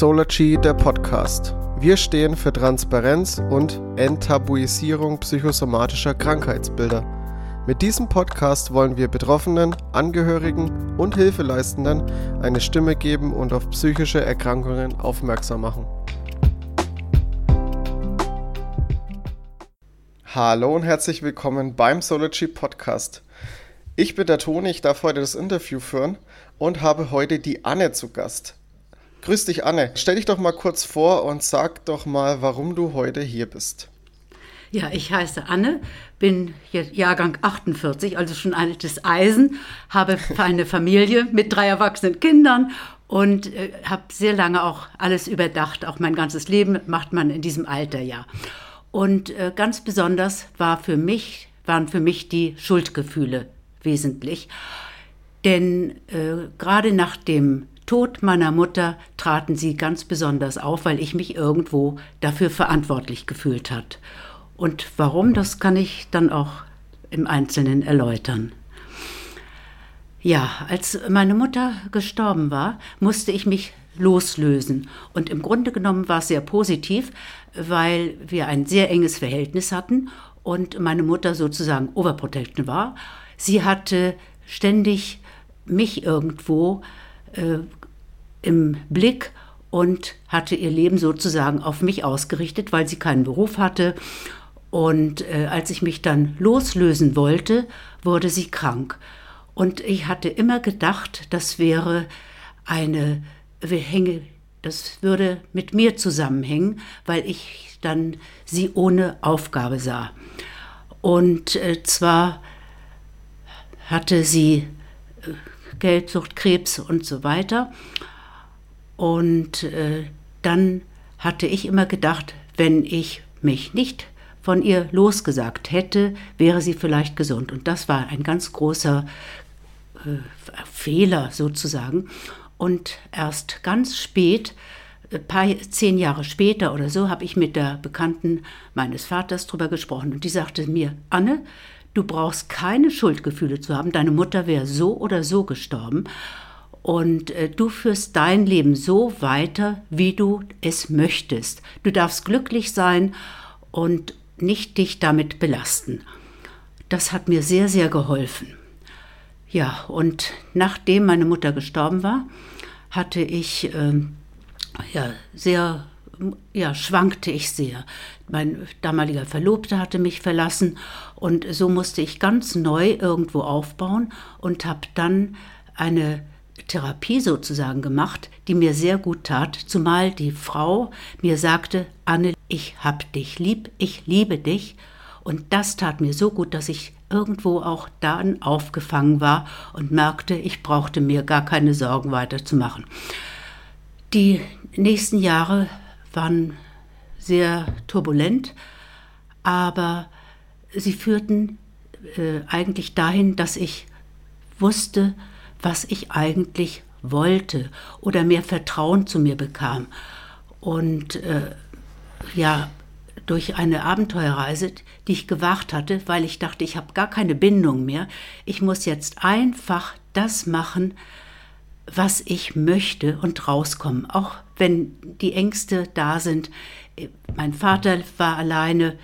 Solargy, der Podcast. Wir stehen für Transparenz und Enttabuisierung psychosomatischer Krankheitsbilder. Mit diesem Podcast wollen wir Betroffenen, Angehörigen und Hilfeleistenden eine Stimme geben und auf psychische Erkrankungen aufmerksam machen. Hallo und herzlich willkommen beim Solargy Podcast. Ich bin der Toni, ich darf heute das Interview führen und habe heute die Anne zu Gast. Grüß dich, Anne. Stell dich doch mal kurz vor und sag doch mal, warum du heute hier bist. Ja, ich heiße Anne, bin Jahrgang 48, also schon altes Eisen, habe eine Familie mit drei erwachsenen Kindern und äh, habe sehr lange auch alles überdacht. Auch mein ganzes Leben macht man in diesem Alter ja. Und äh, ganz besonders war für mich, waren für mich die Schuldgefühle wesentlich. Denn äh, gerade nach dem Tod meiner Mutter traten sie ganz besonders auf, weil ich mich irgendwo dafür verantwortlich gefühlt hat. Und warum, das kann ich dann auch im Einzelnen erläutern. Ja, als meine Mutter gestorben war, musste ich mich loslösen. Und im Grunde genommen war es sehr positiv, weil wir ein sehr enges Verhältnis hatten und meine Mutter sozusagen overprotected war. Sie hatte ständig mich irgendwo äh, im Blick und hatte ihr Leben sozusagen auf mich ausgerichtet, weil sie keinen Beruf hatte. Und äh, als ich mich dann loslösen wollte, wurde sie krank. Und ich hatte immer gedacht, das wäre eine, hänge, das würde mit mir zusammenhängen, weil ich dann sie ohne Aufgabe sah. Und äh, zwar hatte sie äh, Geldsucht, Krebs und so weiter. Und äh, dann hatte ich immer gedacht, wenn ich mich nicht von ihr losgesagt hätte, wäre sie vielleicht gesund. Und das war ein ganz großer äh, Fehler sozusagen. Und erst ganz spät, ein paar, zehn Jahre später oder so, habe ich mit der Bekannten meines Vaters darüber gesprochen. Und die sagte mir, Anne, Du brauchst keine Schuldgefühle zu haben. Deine Mutter wäre so oder so gestorben. Und äh, du führst dein Leben so weiter, wie du es möchtest. Du darfst glücklich sein und nicht dich damit belasten. Das hat mir sehr, sehr geholfen. Ja, und nachdem meine Mutter gestorben war, hatte ich äh, ja, sehr ja, schwankte ich sehr. Mein damaliger Verlobter hatte mich verlassen und so musste ich ganz neu irgendwo aufbauen und habe dann eine Therapie sozusagen gemacht, die mir sehr gut tat, zumal die Frau mir sagte, Anne, ich hab dich lieb, ich liebe dich. Und das tat mir so gut, dass ich irgendwo auch dann aufgefangen war und merkte, ich brauchte mir gar keine Sorgen weiter zu machen. Die nächsten Jahre waren sehr turbulent, aber sie führten äh, eigentlich dahin, dass ich wusste, was ich eigentlich wollte oder mehr Vertrauen zu mir bekam. Und äh, ja, durch eine Abenteuerreise, die ich gewagt hatte, weil ich dachte, ich habe gar keine Bindung mehr. Ich muss jetzt einfach das machen, was ich möchte und rauskommen, auch wenn die Ängste da sind. Mein Vater war alleine,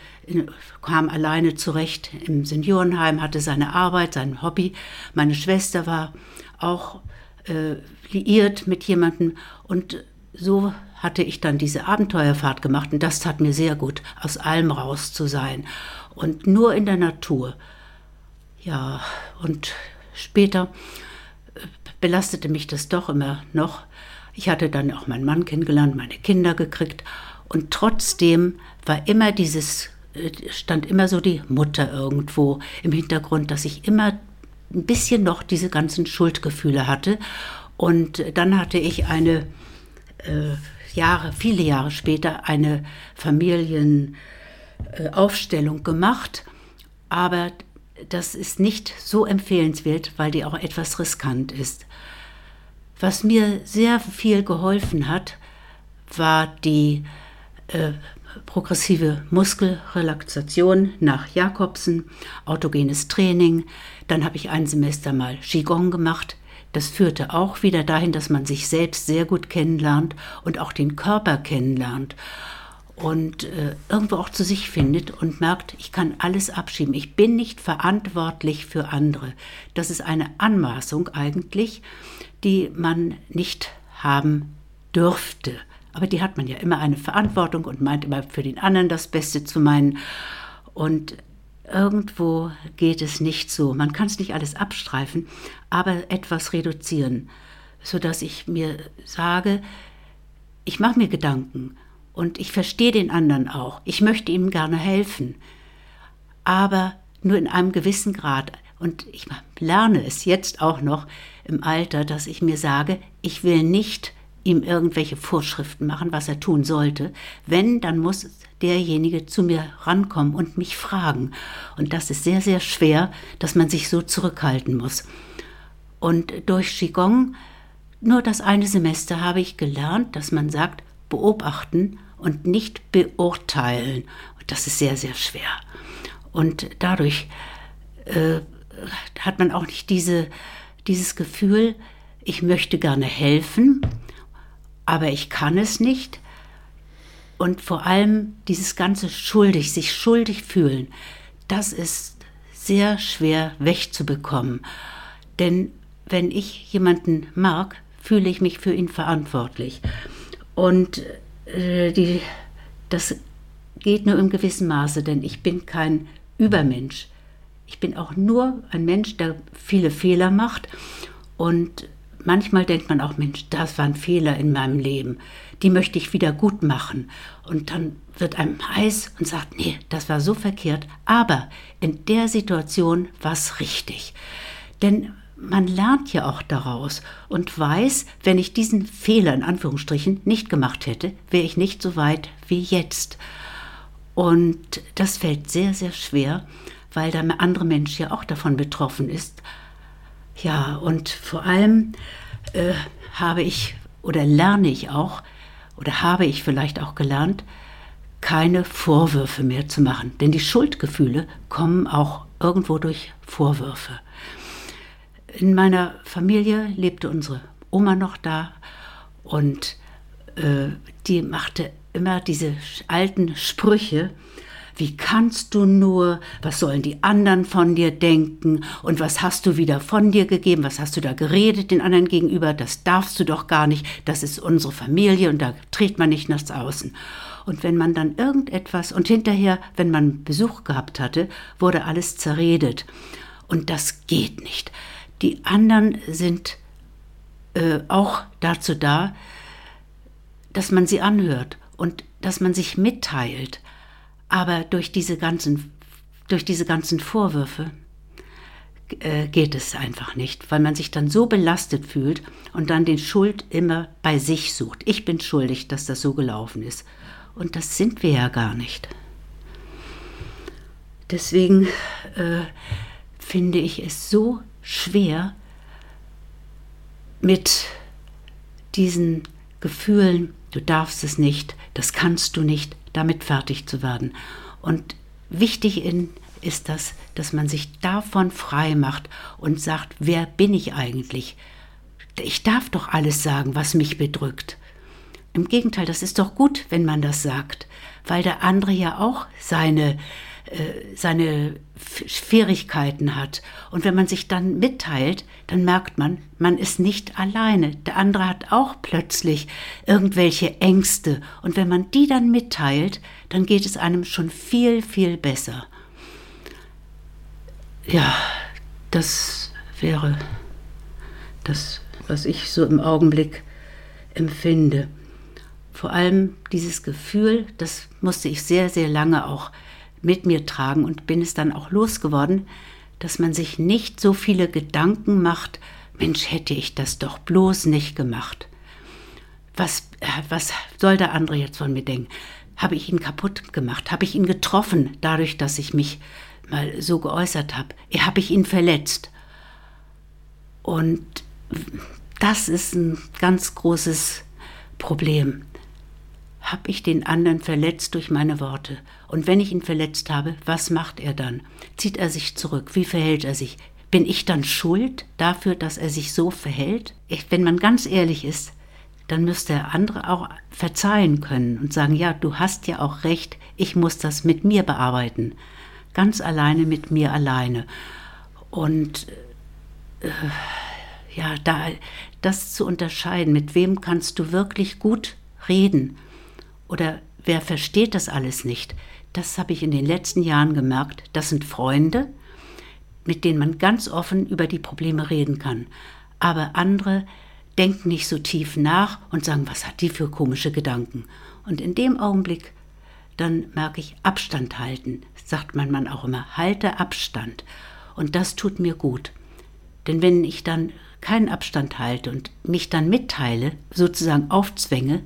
kam alleine zurecht im Seniorenheim, hatte seine Arbeit, sein Hobby. Meine Schwester war auch äh, liiert mit jemandem und so hatte ich dann diese Abenteuerfahrt gemacht und das tat mir sehr gut, aus allem raus zu sein und nur in der Natur. Ja, und später belastete mich das doch immer noch. Ich hatte dann auch meinen Mann kennengelernt, meine Kinder gekriegt und trotzdem war immer dieses, äh, stand immer so die Mutter irgendwo im Hintergrund, dass ich immer ein bisschen noch diese ganzen Schuldgefühle hatte. Und dann hatte ich eine äh, Jahre, viele Jahre später eine Familienaufstellung äh, gemacht, aber das ist nicht so empfehlenswert, weil die auch etwas riskant ist. Was mir sehr viel geholfen hat, war die äh, progressive Muskelrelaxation nach Jakobsen, autogenes Training. Dann habe ich ein Semester mal Qigong gemacht. das führte auch wieder dahin, dass man sich selbst sehr gut kennenlernt und auch den Körper kennenlernt und äh, irgendwo auch zu sich findet und merkt, ich kann alles abschieben. Ich bin nicht verantwortlich für andere. Das ist eine Anmaßung eigentlich, die man nicht haben dürfte. Aber die hat man ja immer eine Verantwortung und meint immer für den anderen das Beste zu meinen. Und irgendwo geht es nicht so. Man kann es nicht alles abstreifen, aber etwas reduzieren, sodass ich mir sage, ich mache mir Gedanken und ich verstehe den anderen auch. Ich möchte ihm gerne helfen, aber nur in einem gewissen Grad. Und ich lerne es jetzt auch noch im Alter, dass ich mir sage, ich will nicht ihm irgendwelche Vorschriften machen, was er tun sollte. Wenn, dann muss derjenige zu mir rankommen und mich fragen. Und das ist sehr, sehr schwer, dass man sich so zurückhalten muss. Und durch Qigong, nur das eine Semester habe ich gelernt, dass man sagt, beobachten und nicht beurteilen. Und das ist sehr, sehr schwer. Und dadurch äh, hat man auch nicht diese, dieses Gefühl, ich möchte gerne helfen, aber ich kann es nicht. Und vor allem dieses ganze schuldig, sich schuldig fühlen, das ist sehr schwer wegzubekommen. Denn wenn ich jemanden mag, fühle ich mich für ihn verantwortlich. Und äh, die, das geht nur im gewissen Maße, denn ich bin kein Übermensch. Ich bin auch nur ein Mensch, der viele Fehler macht. Und manchmal denkt man auch, Mensch, das waren Fehler in meinem Leben. Die möchte ich wieder gut machen. Und dann wird einem heiß und sagt, nee, das war so verkehrt. Aber in der Situation war es richtig. Denn man lernt ja auch daraus und weiß, wenn ich diesen Fehler in Anführungsstrichen nicht gemacht hätte, wäre ich nicht so weit wie jetzt. Und das fällt sehr, sehr schwer, weil der andere Mensch ja auch davon betroffen ist. Ja, und vor allem äh, habe ich oder lerne ich auch oder habe ich vielleicht auch gelernt, keine Vorwürfe mehr zu machen. Denn die Schuldgefühle kommen auch irgendwo durch Vorwürfe. In meiner Familie lebte unsere Oma noch da und äh, die machte immer diese alten Sprüche. Wie kannst du nur? Was sollen die anderen von dir denken? Und was hast du wieder von dir gegeben? Was hast du da geredet den anderen gegenüber? Das darfst du doch gar nicht. Das ist unsere Familie und da trägt man nicht nach außen. Und wenn man dann irgendetwas und hinterher, wenn man Besuch gehabt hatte, wurde alles zerredet. Und das geht nicht. Die anderen sind äh, auch dazu da, dass man sie anhört und dass man sich mitteilt. Aber durch diese ganzen, durch diese ganzen Vorwürfe äh, geht es einfach nicht, weil man sich dann so belastet fühlt und dann den Schuld immer bei sich sucht. Ich bin schuldig, dass das so gelaufen ist. Und das sind wir ja gar nicht. Deswegen äh, finde ich es so schwer, mit diesen Gefühlen, du darfst es nicht, das kannst du nicht, damit fertig zu werden. Und wichtig in, ist das, dass man sich davon frei macht und sagt, wer bin ich eigentlich? Ich darf doch alles sagen, was mich bedrückt. Im Gegenteil, das ist doch gut, wenn man das sagt, weil der andere ja auch seine seine Schwierigkeiten hat. Und wenn man sich dann mitteilt, dann merkt man, man ist nicht alleine. Der andere hat auch plötzlich irgendwelche Ängste. Und wenn man die dann mitteilt, dann geht es einem schon viel, viel besser. Ja, das wäre das, was ich so im Augenblick empfinde. Vor allem dieses Gefühl, das musste ich sehr, sehr lange auch mit mir tragen und bin es dann auch losgeworden, dass man sich nicht so viele Gedanken macht, Mensch, hätte ich das doch bloß nicht gemacht. Was, äh, was soll der andere jetzt von mir denken? Habe ich ihn kaputt gemacht? Habe ich ihn getroffen, dadurch, dass ich mich mal so geäußert habe? Habe ich ihn verletzt? Und das ist ein ganz großes Problem habe ich den anderen verletzt durch meine Worte? Und wenn ich ihn verletzt habe, was macht er dann? Zieht er sich zurück? Wie verhält er sich? bin ich dann schuld dafür, dass er sich so verhält? Ich, wenn man ganz ehrlich ist, dann müsste der andere auch verzeihen können und sagen, ja, du hast ja auch recht, ich muss das mit mir bearbeiten. Ganz alleine mit mir alleine. Und äh, ja, da, das zu unterscheiden, mit wem kannst du wirklich gut reden oder wer versteht das alles nicht, das habe ich in den letzten Jahren gemerkt. Das sind Freunde, mit denen man ganz offen über die Probleme reden kann. Aber andere denken nicht so tief nach und sagen, was hat die für komische Gedanken. Und in dem Augenblick, dann merke ich, Abstand halten, sagt mein Mann auch immer, halte Abstand. Und das tut mir gut. Denn wenn ich dann keinen Abstand halte und mich dann mitteile, sozusagen aufzwänge,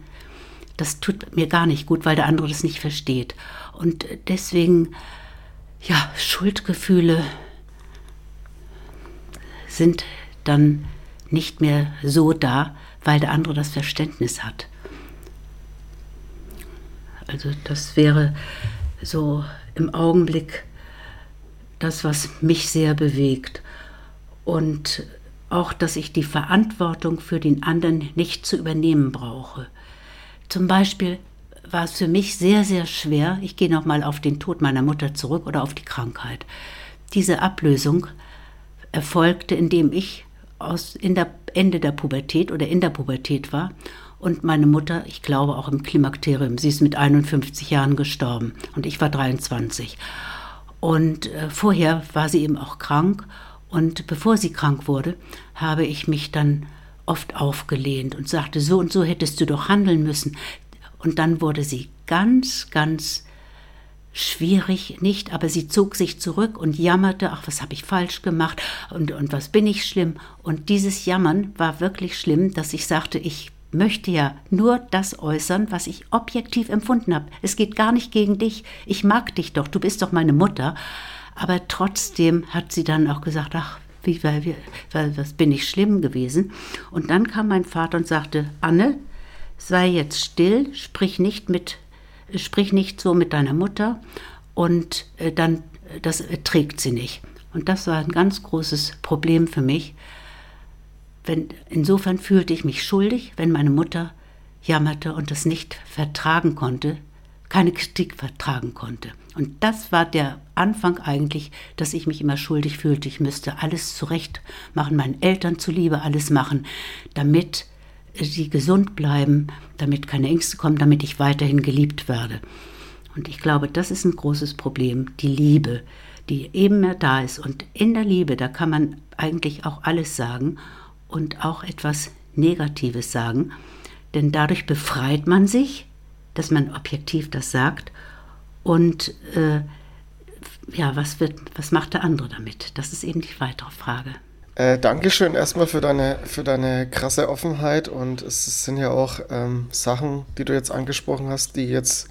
das tut mir gar nicht gut, weil der andere das nicht versteht. Und deswegen, ja, Schuldgefühle sind dann nicht mehr so da, weil der andere das Verständnis hat. Also das wäre so im Augenblick das, was mich sehr bewegt. Und auch, dass ich die Verantwortung für den anderen nicht zu übernehmen brauche. Zum Beispiel war es für mich sehr, sehr schwer, ich gehe nochmal auf den Tod meiner Mutter zurück oder auf die Krankheit. Diese Ablösung erfolgte, indem ich aus, in der Ende der Pubertät oder in der Pubertät war und meine Mutter, ich glaube auch im Klimakterium, sie ist mit 51 Jahren gestorben und ich war 23. Und äh, vorher war sie eben auch krank und bevor sie krank wurde, habe ich mich dann oft aufgelehnt und sagte, so und so hättest du doch handeln müssen. Und dann wurde sie ganz, ganz schwierig, nicht, aber sie zog sich zurück und jammerte, ach, was habe ich falsch gemacht und, und was bin ich schlimm. Und dieses Jammern war wirklich schlimm, dass ich sagte, ich möchte ja nur das äußern, was ich objektiv empfunden habe. Es geht gar nicht gegen dich. Ich mag dich doch, du bist doch meine Mutter. Aber trotzdem hat sie dann auch gesagt, ach, wie, weil, weil, was bin ich schlimm gewesen. Und dann kam mein Vater und sagte, Anne, sei jetzt still, sprich nicht mit, sprich nicht so mit deiner Mutter und äh, dann, das trägt sie nicht. Und das war ein ganz großes Problem für mich. Wenn, insofern fühlte ich mich schuldig, wenn meine Mutter jammerte und es nicht vertragen konnte, keine Kritik vertragen konnte. Und das war der Anfang eigentlich, dass ich mich immer schuldig fühlte. Ich müsste alles zurecht machen, meinen Eltern zuliebe alles machen, damit sie gesund bleiben, damit keine Ängste kommen, damit ich weiterhin geliebt werde. Und ich glaube, das ist ein großes Problem, die Liebe, die eben mehr da ist. Und in der Liebe, da kann man eigentlich auch alles sagen und auch etwas Negatives sagen, denn dadurch befreit man sich, dass man objektiv das sagt und äh, ja, was, wird, was macht der andere damit? Das ist eben die weitere Frage. Äh, Dankeschön erstmal für deine, für deine krasse Offenheit und es sind ja auch ähm, Sachen, die du jetzt angesprochen hast, die jetzt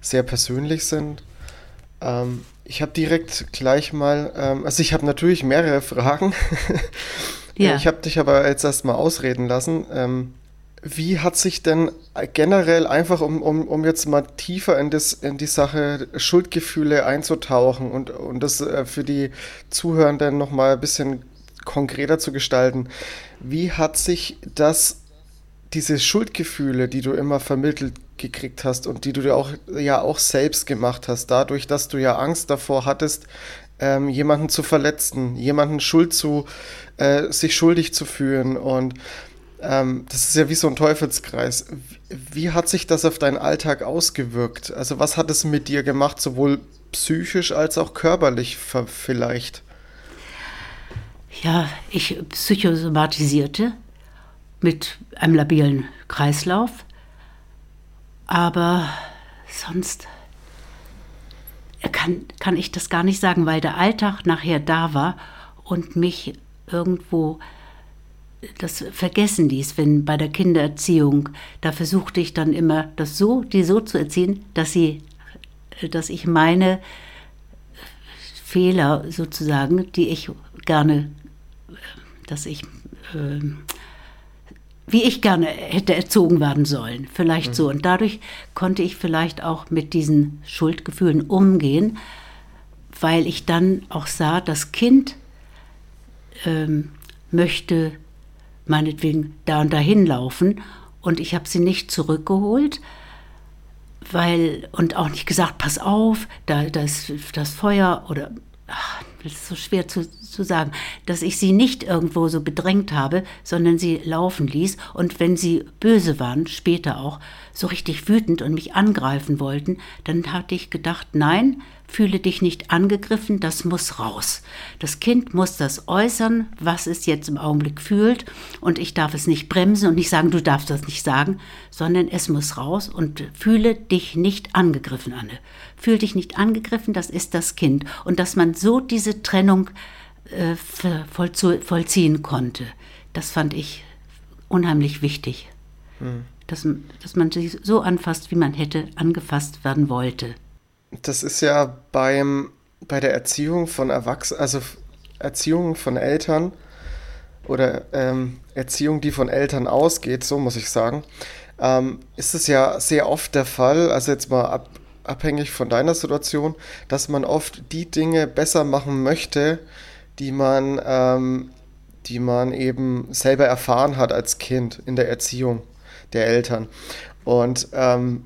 sehr persönlich sind. Ähm, ich habe direkt gleich mal, ähm, also ich habe natürlich mehrere Fragen. ja. Ich habe dich aber jetzt erstmal ausreden lassen. Ähm, wie hat sich denn generell einfach, um, um, um jetzt mal tiefer in, das, in die Sache Schuldgefühle einzutauchen und, und das äh, für die Zuhörenden nochmal ein bisschen konkreter zu gestalten, wie hat sich das, diese Schuldgefühle, die du immer vermittelt gekriegt hast und die du dir auch, ja auch selbst gemacht hast, dadurch, dass du ja Angst davor hattest, ähm, jemanden zu verletzen, jemanden Schuld zu, äh, sich schuldig zu fühlen und ähm, das ist ja wie so ein Teufelskreis. Wie hat sich das auf deinen Alltag ausgewirkt? Also was hat es mit dir gemacht, sowohl psychisch als auch körperlich vielleicht? Ja, ich psychosomatisierte mit einem labilen Kreislauf, aber sonst kann, kann ich das gar nicht sagen, weil der Alltag nachher da war und mich irgendwo das vergessen ließ, wenn bei der Kindererziehung, da versuchte ich dann immer, das so, die so zu erziehen, dass sie, dass ich meine Fehler sozusagen, die ich gerne, dass ich, äh, wie ich gerne hätte erzogen werden sollen, vielleicht mhm. so. Und dadurch konnte ich vielleicht auch mit diesen Schuldgefühlen umgehen, weil ich dann auch sah, das Kind ähm, möchte meinetwegen da und dahin laufen und ich habe sie nicht zurückgeholt, weil und auch nicht gesagt, pass auf, da, da ist das Feuer oder ach, das ist so schwer zu, zu sagen, dass ich sie nicht irgendwo so bedrängt habe, sondern sie laufen ließ. Und wenn sie böse waren, später auch, so richtig wütend und mich angreifen wollten, dann hatte ich gedacht, nein, fühle dich nicht angegriffen, das muss raus. Das Kind muss das äußern, was es jetzt im Augenblick fühlt. Und ich darf es nicht bremsen und nicht sagen, du darfst das nicht sagen, sondern es muss raus und fühle dich nicht angegriffen, Anne. Fühl dich nicht angegriffen, das ist das Kind. Und dass man so diese Trennung äh, vollziehen konnte, das fand ich unheimlich wichtig. Hm. Dass, dass man sich so anfasst, wie man hätte angefasst werden wollte. Das ist ja beim, bei der Erziehung von Erwachsenen, also Erziehung von Eltern oder ähm, Erziehung, die von Eltern ausgeht, so muss ich sagen, ähm, ist es ja sehr oft der Fall, also jetzt mal ab, abhängig von deiner Situation, dass man oft die Dinge besser machen möchte, die man, ähm, die man eben selber erfahren hat als Kind in der Erziehung der Eltern. Und ähm,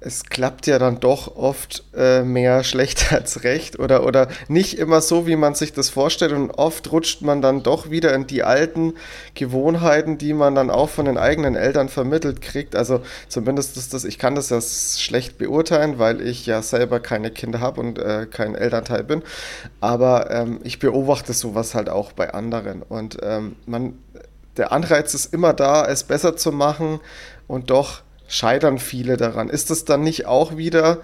es klappt ja dann doch oft äh, mehr schlecht als recht oder, oder nicht immer so, wie man sich das vorstellt. Und oft rutscht man dann doch wieder in die alten Gewohnheiten, die man dann auch von den eigenen Eltern vermittelt kriegt. Also zumindest ist das, ich kann das ja schlecht beurteilen, weil ich ja selber keine Kinder habe und äh, kein Elternteil bin. Aber ähm, ich beobachte sowas halt auch bei anderen. Und ähm, man, der Anreiz ist immer da, es besser zu machen und doch scheitern viele daran. Ist das dann nicht auch wieder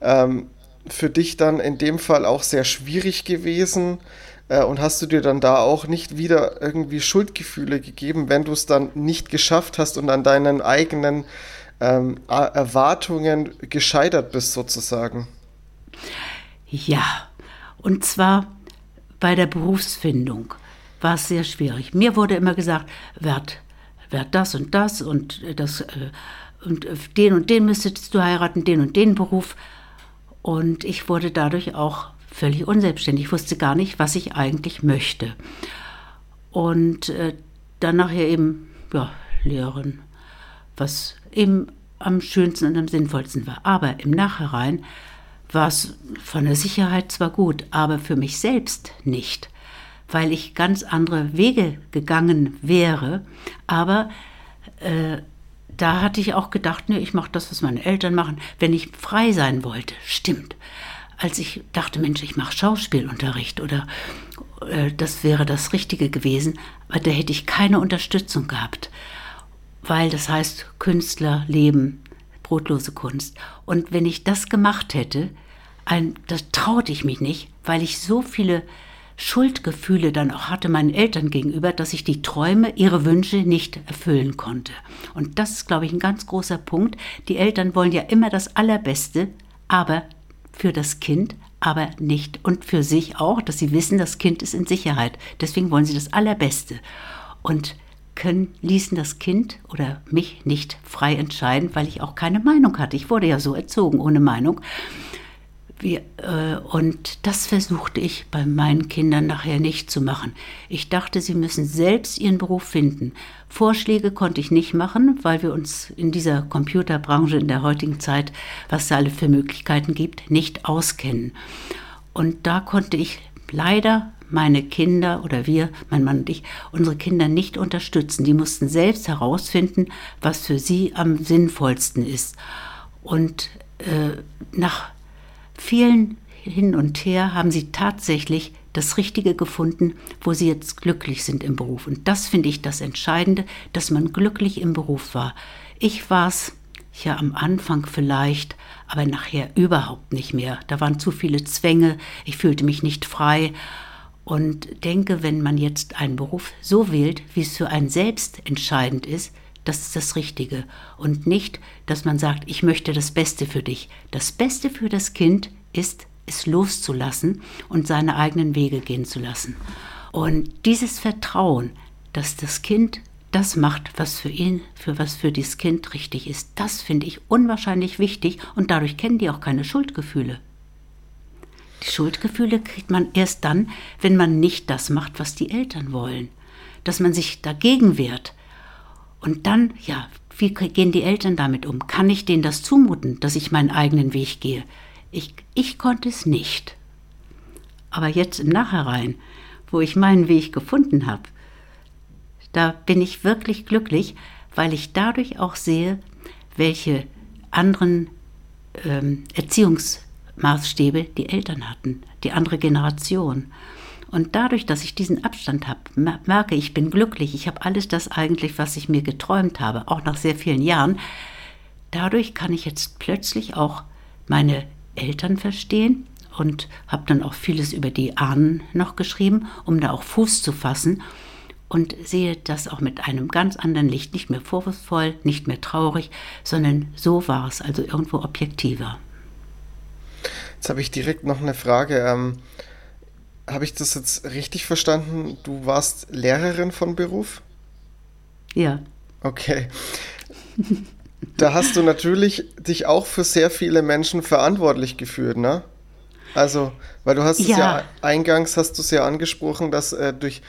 ähm, für dich dann in dem Fall auch sehr schwierig gewesen? Äh, und hast du dir dann da auch nicht wieder irgendwie Schuldgefühle gegeben, wenn du es dann nicht geschafft hast und an deinen eigenen ähm, Erwartungen gescheitert bist sozusagen? Ja, und zwar bei der Berufsfindung war es sehr schwierig. Mir wurde immer gesagt, werd, werd das und das und das äh, und äh, den und den müsstest du heiraten, den und den Beruf. Und ich wurde dadurch auch völlig unselbstständig. Ich wusste gar nicht, was ich eigentlich möchte. Und äh, dann nachher eben, ja, Lehrerin, was eben am schönsten und am sinnvollsten war. Aber im Nachhinein war es von der Sicherheit zwar gut, aber für mich selbst nicht, weil ich ganz andere Wege gegangen wäre. Aber äh, da hatte ich auch gedacht, ne, ich mache das, was meine Eltern machen, wenn ich frei sein wollte. Stimmt. Als ich dachte, Mensch, ich mache Schauspielunterricht oder äh, das wäre das Richtige gewesen, aber da hätte ich keine Unterstützung gehabt, weil das heißt Künstler leben, brotlose Kunst. Und wenn ich das gemacht hätte, ein, das traute ich mich nicht, weil ich so viele Schuldgefühle dann auch hatte meinen Eltern gegenüber, dass ich die Träume, ihre Wünsche nicht erfüllen konnte. Und das ist, glaube ich, ein ganz großer Punkt. Die Eltern wollen ja immer das Allerbeste, aber für das Kind, aber nicht und für sich auch, dass sie wissen, das Kind ist in Sicherheit. Deswegen wollen sie das Allerbeste. Und können, ließen das Kind oder mich nicht frei entscheiden, weil ich auch keine Meinung hatte. Ich wurde ja so erzogen, ohne Meinung. Wie, äh, und das versuchte ich bei meinen Kindern nachher nicht zu machen. Ich dachte, sie müssen selbst ihren Beruf finden. Vorschläge konnte ich nicht machen, weil wir uns in dieser Computerbranche in der heutigen Zeit, was da alle für Möglichkeiten gibt, nicht auskennen. Und da konnte ich leider meine Kinder oder wir, mein Mann und ich, unsere Kinder nicht unterstützen. Die mussten selbst herausfinden, was für sie am sinnvollsten ist. Und äh, nach vielen hin und her haben sie tatsächlich das Richtige gefunden, wo sie jetzt glücklich sind im Beruf. Und das finde ich das Entscheidende, dass man glücklich im Beruf war. Ich war es ja am Anfang vielleicht, aber nachher überhaupt nicht mehr. Da waren zu viele Zwänge, ich fühlte mich nicht frei und denke, wenn man jetzt einen Beruf so wählt, wie es für einen selbst entscheidend ist, das ist das Richtige. Und nicht, dass man sagt, ich möchte das Beste für dich. Das Beste für das Kind ist, es loszulassen und seine eigenen Wege gehen zu lassen. Und dieses Vertrauen, dass das Kind das macht, was für ihn, für was für dieses Kind richtig ist, das finde ich unwahrscheinlich wichtig und dadurch kennen die auch keine Schuldgefühle. Die Schuldgefühle kriegt man erst dann, wenn man nicht das macht, was die Eltern wollen. Dass man sich dagegen wehrt. Und dann, ja, wie gehen die Eltern damit um? Kann ich denen das zumuten, dass ich meinen eigenen Weg gehe? Ich, ich konnte es nicht. Aber jetzt im Nachhinein, wo ich meinen Weg gefunden habe, da bin ich wirklich glücklich, weil ich dadurch auch sehe, welche anderen ähm, Erziehungsmaßstäbe die Eltern hatten, die andere Generation. Und dadurch, dass ich diesen Abstand habe, merke ich, bin glücklich. Ich habe alles das eigentlich, was ich mir geträumt habe, auch nach sehr vielen Jahren. Dadurch kann ich jetzt plötzlich auch meine Eltern verstehen und habe dann auch vieles über die Ahnen noch geschrieben, um da auch Fuß zu fassen und sehe das auch mit einem ganz anderen Licht, nicht mehr vorwurfsvoll, nicht mehr traurig, sondern so war es, also irgendwo objektiver. Jetzt habe ich direkt noch eine Frage. Ähm, habe ich das jetzt richtig verstanden? Du warst Lehrerin von Beruf? Ja. Okay. Da hast du natürlich dich auch für sehr viele Menschen verantwortlich gefühlt, ne? Also, weil du hast ja. es ja eingangs hast du es ja angesprochen, dass äh, durch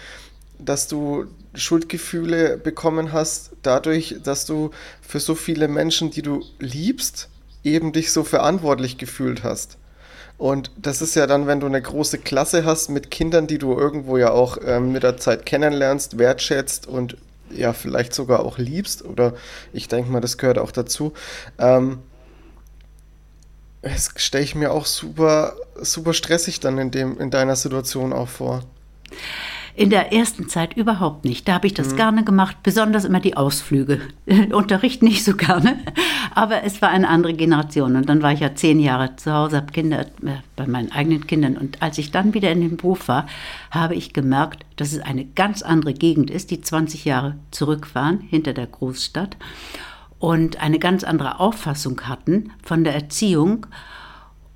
dass du Schuldgefühle bekommen hast, dadurch, dass du für so viele Menschen, die du liebst, eben dich so verantwortlich gefühlt hast. Und das ist ja dann, wenn du eine große Klasse hast mit Kindern, die du irgendwo ja auch ähm, mit der Zeit kennenlernst, wertschätzt und ja, vielleicht sogar auch liebst, oder ich denke mal, das gehört auch dazu. Ähm, das stelle ich mir auch super, super stressig dann in, dem, in deiner Situation auch vor. In der ersten Zeit überhaupt nicht. Da habe ich das mhm. gerne gemacht, besonders immer die Ausflüge. Unterricht nicht so gerne, aber es war eine andere Generation. Und dann war ich ja zehn Jahre zu Hause, habe Kinder äh, bei meinen eigenen Kindern. Und als ich dann wieder in den Beruf war, habe ich gemerkt, dass es eine ganz andere Gegend ist, die 20 Jahre zurück waren, hinter der Großstadt. Und eine ganz andere Auffassung hatten von der Erziehung.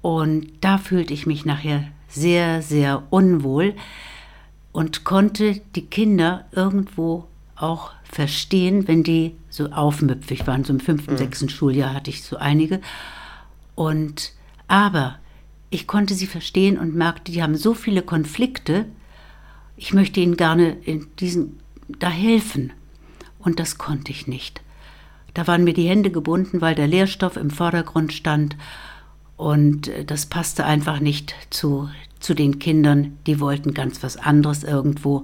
Und da fühlte ich mich nachher sehr, sehr unwohl und konnte die Kinder irgendwo auch verstehen, wenn die so aufmüpfig waren. So im fünften, mhm. sechsten Schuljahr hatte ich so einige. Und aber ich konnte sie verstehen und merkte, die haben so viele Konflikte. Ich möchte ihnen gerne in diesen da helfen. Und das konnte ich nicht. Da waren mir die Hände gebunden, weil der Lehrstoff im Vordergrund stand. Und äh, das passte einfach nicht zu zu den Kindern, die wollten ganz was anderes irgendwo,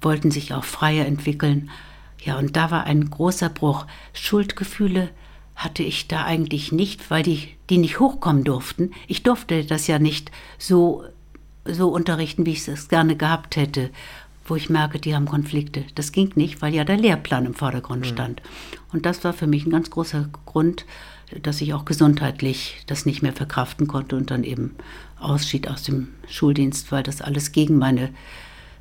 wollten sich auch freier entwickeln. Ja, und da war ein großer Bruch. Schuldgefühle hatte ich da eigentlich nicht, weil die, die nicht hochkommen durften. Ich durfte das ja nicht so, so unterrichten, wie ich es gerne gehabt hätte, wo ich merke, die haben Konflikte. Das ging nicht, weil ja der Lehrplan im Vordergrund mhm. stand. Und das war für mich ein ganz großer Grund, dass ich auch gesundheitlich das nicht mehr verkraften konnte und dann eben ausschied aus dem Schuldienst, weil das alles gegen meine,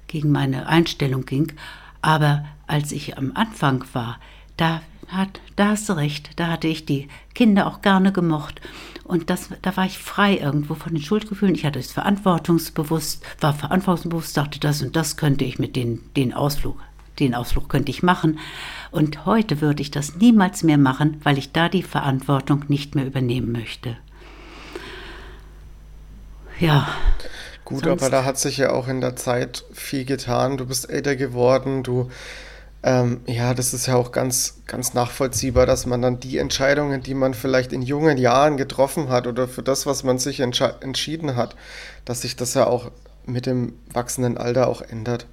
gegen meine Einstellung ging. Aber als ich am Anfang war, da, hat, da hast du recht, da hatte ich die Kinder auch gerne gemocht. Und das, da war ich frei irgendwo von den Schuldgefühlen. Ich hatte es verantwortungsbewusst, war verantwortungsbewusst, dachte, das und das könnte ich mit den, den Ausflug, den Ausflug könnte ich machen. Und heute würde ich das niemals mehr machen, weil ich da die Verantwortung nicht mehr übernehmen möchte. Ja. Gut, sonst. aber da hat sich ja auch in der Zeit viel getan. Du bist älter geworden, du ähm, ja, das ist ja auch ganz, ganz nachvollziehbar, dass man dann die Entscheidungen, die man vielleicht in jungen Jahren getroffen hat oder für das, was man sich entschieden hat, dass sich das ja auch mit dem wachsenden Alter auch ändert.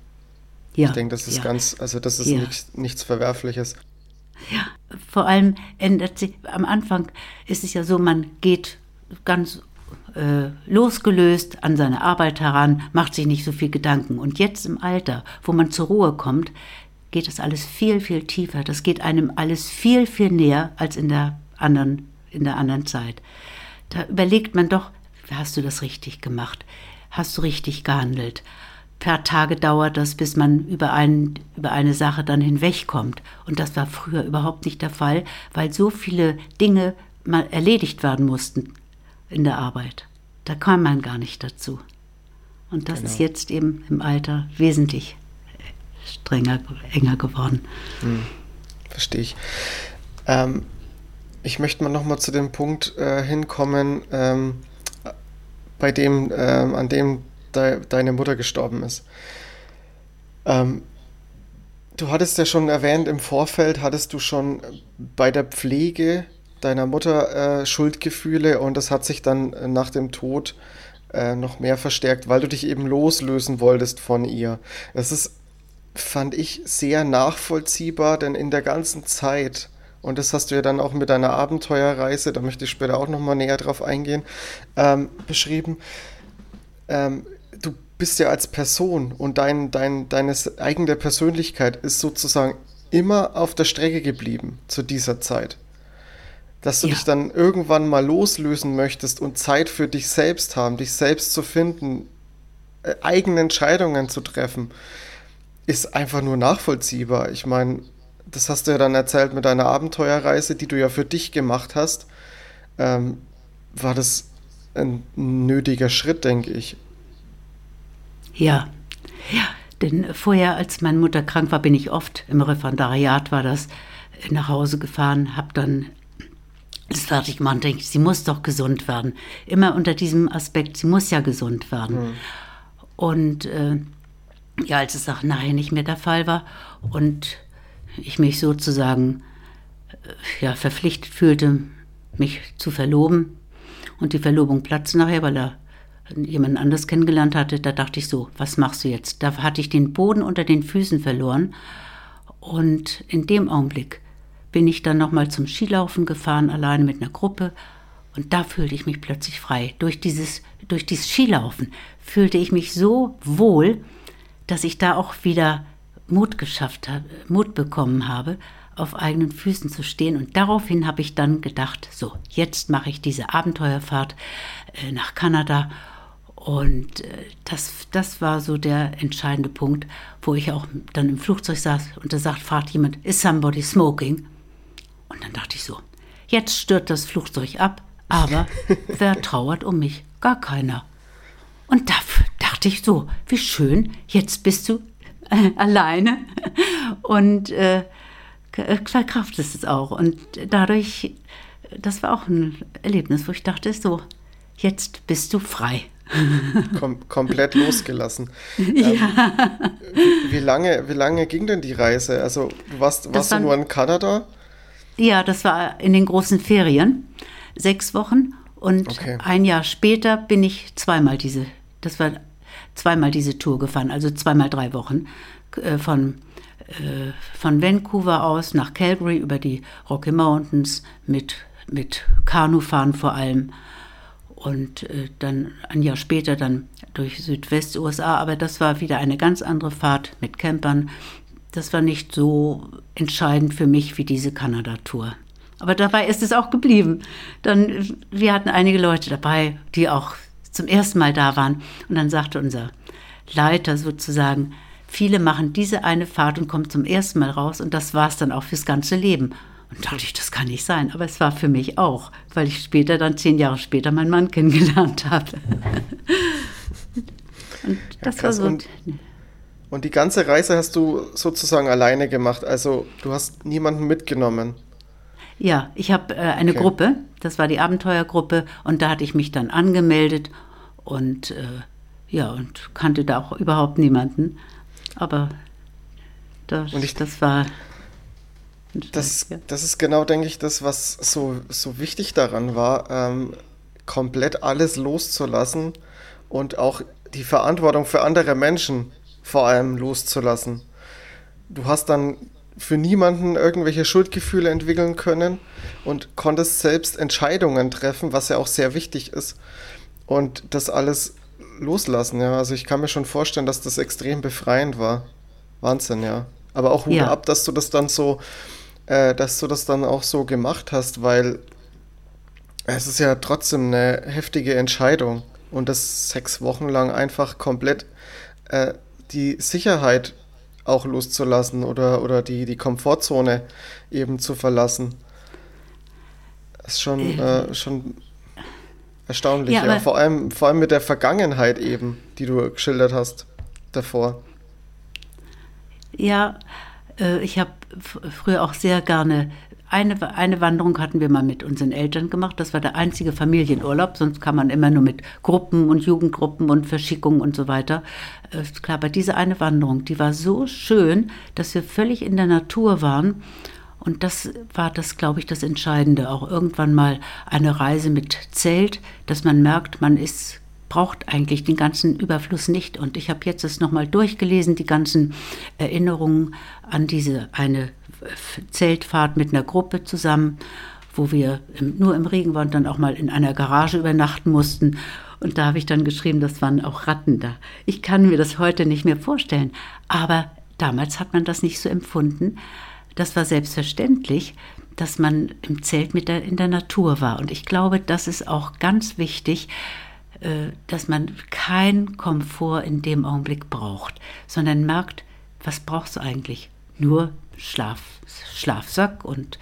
Ja, ich denke, das ist ja. ganz, also das ist ja. nichts, nichts Verwerfliches. Ja, vor allem ändert sich, am Anfang ist es ja so, man geht ganz äh, losgelöst an seine Arbeit heran, macht sich nicht so viel Gedanken. Und jetzt im Alter, wo man zur Ruhe kommt, geht das alles viel, viel tiefer. Das geht einem alles viel, viel näher als in der anderen, in der anderen Zeit. Da überlegt man doch, hast du das richtig gemacht? Hast du richtig gehandelt? Per Tage dauert das, bis man über, einen, über eine Sache dann hinwegkommt. Und das war früher überhaupt nicht der Fall, weil so viele Dinge mal erledigt werden mussten in der Arbeit. Da kam man gar nicht dazu. Und das genau. ist jetzt eben im Alter wesentlich strenger, enger geworden. Hm, verstehe ich. Ähm, ich möchte mal nochmal zu dem Punkt äh, hinkommen, ähm, bei dem, ähm, an dem de deine Mutter gestorben ist. Ähm, du hattest ja schon erwähnt, im Vorfeld hattest du schon bei der Pflege deiner Mutter äh, Schuldgefühle und das hat sich dann nach dem Tod äh, noch mehr verstärkt, weil du dich eben loslösen wolltest von ihr. Das ist, fand ich, sehr nachvollziehbar, denn in der ganzen Zeit, und das hast du ja dann auch mit deiner Abenteuerreise, da möchte ich später auch nochmal näher drauf eingehen, ähm, beschrieben, ähm, du bist ja als Person und dein, dein, deine eigene Persönlichkeit ist sozusagen immer auf der Strecke geblieben zu dieser Zeit dass du ja. dich dann irgendwann mal loslösen möchtest und Zeit für dich selbst haben, dich selbst zu finden, äh, eigene Entscheidungen zu treffen, ist einfach nur nachvollziehbar. Ich meine, das hast du ja dann erzählt mit deiner Abenteuerreise, die du ja für dich gemacht hast. Ähm, war das ein nötiger Schritt, denke ich. Ja, ja, denn vorher, als meine Mutter krank war, bin ich oft im Referendariat, war das, nach Hause gefahren, habe dann das fertig machen, denke ich, sie muss doch gesund werden. Immer unter diesem Aspekt, sie muss ja gesund werden. Mhm. Und äh, ja, als es auch nachher nicht mehr der Fall war und ich mich sozusagen äh, ja, verpflichtet fühlte, mich zu verloben und die Verlobung platzte nachher, weil er jemand anders kennengelernt hatte, da dachte ich so, was machst du jetzt? Da hatte ich den Boden unter den Füßen verloren und in dem Augenblick bin ich dann nochmal zum Skilaufen gefahren, alleine mit einer Gruppe. Und da fühlte ich mich plötzlich frei. Durch dieses, durch dieses Skilaufen fühlte ich mich so wohl, dass ich da auch wieder Mut geschafft habe, Mut bekommen habe, auf eigenen Füßen zu stehen. Und daraufhin habe ich dann gedacht, so, jetzt mache ich diese Abenteuerfahrt äh, nach Kanada. Und äh, das, das war so der entscheidende Punkt, wo ich auch dann im Flugzeug saß und da sagt, fragt jemand, is somebody smoking? Und dann dachte ich so, jetzt stört das Flugzeug ab, aber wer trauert um mich? Gar keiner. Und da dachte ich so, wie schön, jetzt bist du äh, alleine und äh, verkraftest es auch. Und dadurch, das war auch ein Erlebnis, wo ich dachte, so, jetzt bist du frei. Kom komplett losgelassen. Ja. Ähm, wie, wie, lange, wie lange ging denn die Reise? Also, du warst, warst du nur in Kanada? Ja, das war in den großen Ferien, sechs Wochen. Und okay. ein Jahr später bin ich zweimal diese, das war zweimal diese Tour gefahren, also zweimal drei Wochen äh, von, äh, von Vancouver aus nach Calgary über die Rocky Mountains mit, mit Kanufahren vor allem. Und äh, dann ein Jahr später dann durch Südwest-USA, aber das war wieder eine ganz andere Fahrt mit Campern das war nicht so entscheidend für mich wie diese Kanada-Tour. Aber dabei ist es auch geblieben. Dann, wir hatten einige Leute dabei, die auch zum ersten Mal da waren. Und dann sagte unser Leiter sozusagen, viele machen diese eine Fahrt und kommen zum ersten Mal raus und das war es dann auch fürs ganze Leben. Und dachte ich, das kann nicht sein. Aber es war für mich auch, weil ich später, dann zehn Jahre später, meinen Mann kennengelernt habe. und das ja, war so. Und und die ganze Reise hast du sozusagen alleine gemacht, also du hast niemanden mitgenommen. Ja, ich habe äh, eine okay. Gruppe, das war die Abenteuergruppe und da hatte ich mich dann angemeldet und äh, ja, und kannte da auch überhaupt niemanden. Aber das, ich, das war. Das, ja. das ist genau, denke ich, das, was so, so wichtig daran war, ähm, komplett alles loszulassen und auch die Verantwortung für andere Menschen vor allem loszulassen. Du hast dann für niemanden irgendwelche Schuldgefühle entwickeln können und konntest selbst Entscheidungen treffen, was ja auch sehr wichtig ist. Und das alles loslassen, ja. Also ich kann mir schon vorstellen, dass das extrem befreiend war. Wahnsinn, ja. Aber auch Hut ja. ab, dass du das dann so, äh, dass du das dann auch so gemacht hast, weil es ist ja trotzdem eine heftige Entscheidung und das sechs Wochen lang einfach komplett äh, die Sicherheit auch loszulassen oder, oder die, die Komfortzone eben zu verlassen. Das ist schon, äh, schon erstaunlich, ja, ja. Vor, allem, vor allem mit der Vergangenheit eben, die du geschildert hast davor. Ja, Äh, ich habe früher auch sehr gerne eine, eine Wanderung hatten wir mal mit unseren Eltern gemacht. Das war der einzige Familienurlaub. Sonst kann man immer nur mit Gruppen und Jugendgruppen und Verschickungen und so weiter. Äh, klar, aber diese eine Wanderung, die war so schön, dass wir völlig in der Natur waren. Und das war das, glaube ich, das Entscheidende. Auch irgendwann mal eine Reise mit Zelt, dass man merkt, man ist braucht eigentlich den ganzen Überfluss nicht. Und ich habe jetzt es nochmal durchgelesen, die ganzen Erinnerungen an diese eine Zeltfahrt mit einer Gruppe zusammen, wo wir im, nur im Regen waren dann auch mal in einer Garage übernachten mussten. Und da habe ich dann geschrieben, das waren auch Ratten da. Ich kann mir das heute nicht mehr vorstellen. Aber damals hat man das nicht so empfunden. Das war selbstverständlich, dass man im Zelt mit der, in der Natur war. Und ich glaube, das ist auch ganz wichtig, äh, dass man keinen Komfort in dem Augenblick braucht, sondern merkt, was brauchst du eigentlich? Nur Schlaf, Schlafsack und,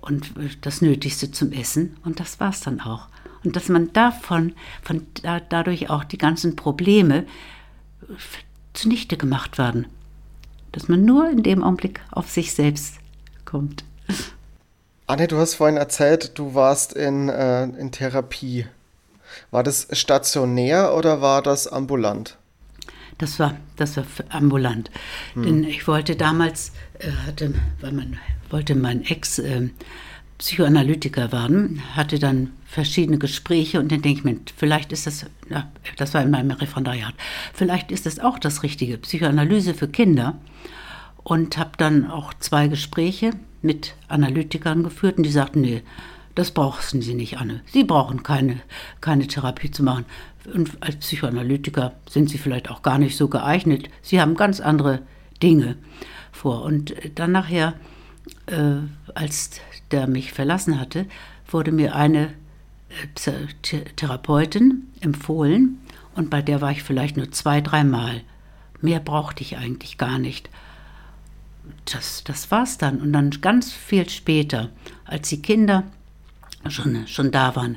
und das Nötigste zum Essen. Und das war es dann auch. Und dass man davon, von da, dadurch auch die ganzen Probleme zunichte gemacht werden. Dass man nur in dem Augenblick auf sich selbst kommt. Anne, du hast vorhin erzählt, du warst in, äh, in Therapie. War das stationär oder war das ambulant? Das war, das war ambulant. Hm. Denn ich wollte damals, äh, hatte, weil man wollte mein Ex äh, Psychoanalytiker werden, hatte dann verschiedene Gespräche und dann denke ich mir, vielleicht ist das, ja, das war in meinem Referendariat, vielleicht ist das auch das Richtige, Psychoanalyse für Kinder. Und habe dann auch zwei Gespräche mit Analytikern geführt und die sagten, nee, das brauchen Sie nicht, Anne. Sie brauchen keine, keine Therapie zu machen. Und als Psychoanalytiker sind Sie vielleicht auch gar nicht so geeignet. Sie haben ganz andere Dinge vor. Und dann nachher, äh, als der mich verlassen hatte, wurde mir eine äh, Therapeutin empfohlen und bei der war ich vielleicht nur zwei, dreimal. Mehr brauchte ich eigentlich gar nicht. Das, das war's dann. Und dann ganz viel später, als die Kinder schon, schon da waren.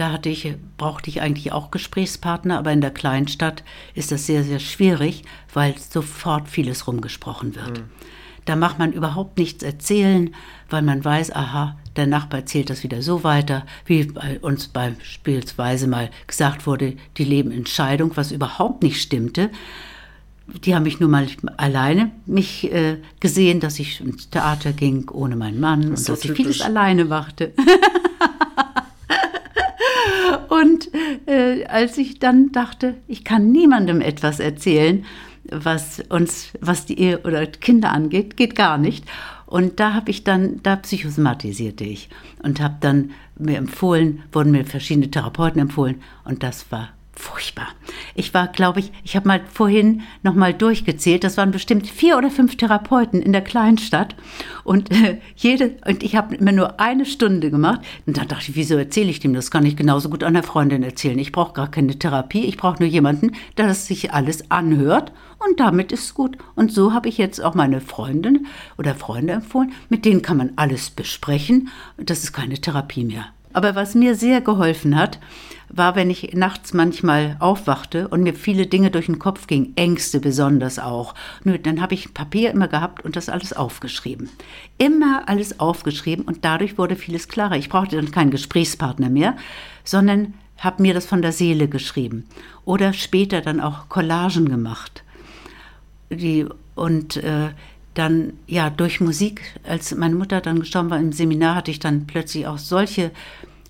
Da hatte ich, brauchte ich eigentlich auch Gesprächspartner, aber in der Kleinstadt ist das sehr, sehr schwierig, weil sofort vieles rumgesprochen wird. Mhm. Da macht man überhaupt nichts erzählen, weil man weiß, aha, der Nachbar erzählt das wieder so weiter, wie bei uns beispielsweise mal gesagt wurde, die leben in Scheidung, was überhaupt nicht stimmte. Die haben mich nur mal alleine mich äh, gesehen, dass ich ins Theater ging ohne meinen Mann das und dass ich vieles alleine machte. Und äh, als ich dann dachte, ich kann niemandem etwas erzählen, was uns, was die Ehe oder Kinder angeht, geht gar nicht. Und da habe ich dann, da psychosomatisierte ich und habe dann mir empfohlen, wurden mir verschiedene Therapeuten empfohlen und das war furchtbar. Ich war, glaube ich, ich habe mal vorhin noch mal durchgezählt, das waren bestimmt vier oder fünf Therapeuten in der Kleinstadt und äh, jede und ich habe immer nur eine Stunde gemacht und dann dachte ich, wieso erzähle ich dem das? Kann ich genauso gut einer Freundin erzählen. Ich brauche gar keine Therapie, ich brauche nur jemanden, der das sich alles anhört und damit ist es gut. Und so habe ich jetzt auch meine Freundin oder Freunde empfohlen, mit denen kann man alles besprechen. Das ist keine Therapie mehr. Aber was mir sehr geholfen hat, war, wenn ich nachts manchmal aufwachte und mir viele Dinge durch den Kopf gingen, Ängste besonders auch. Nö, dann habe ich Papier immer gehabt und das alles aufgeschrieben. Immer alles aufgeschrieben und dadurch wurde vieles klarer. Ich brauchte dann keinen Gesprächspartner mehr, sondern habe mir das von der Seele geschrieben. Oder später dann auch Collagen gemacht. Die, und äh, dann ja durch Musik, als meine Mutter dann gestorben war im Seminar, hatte ich dann plötzlich auch solche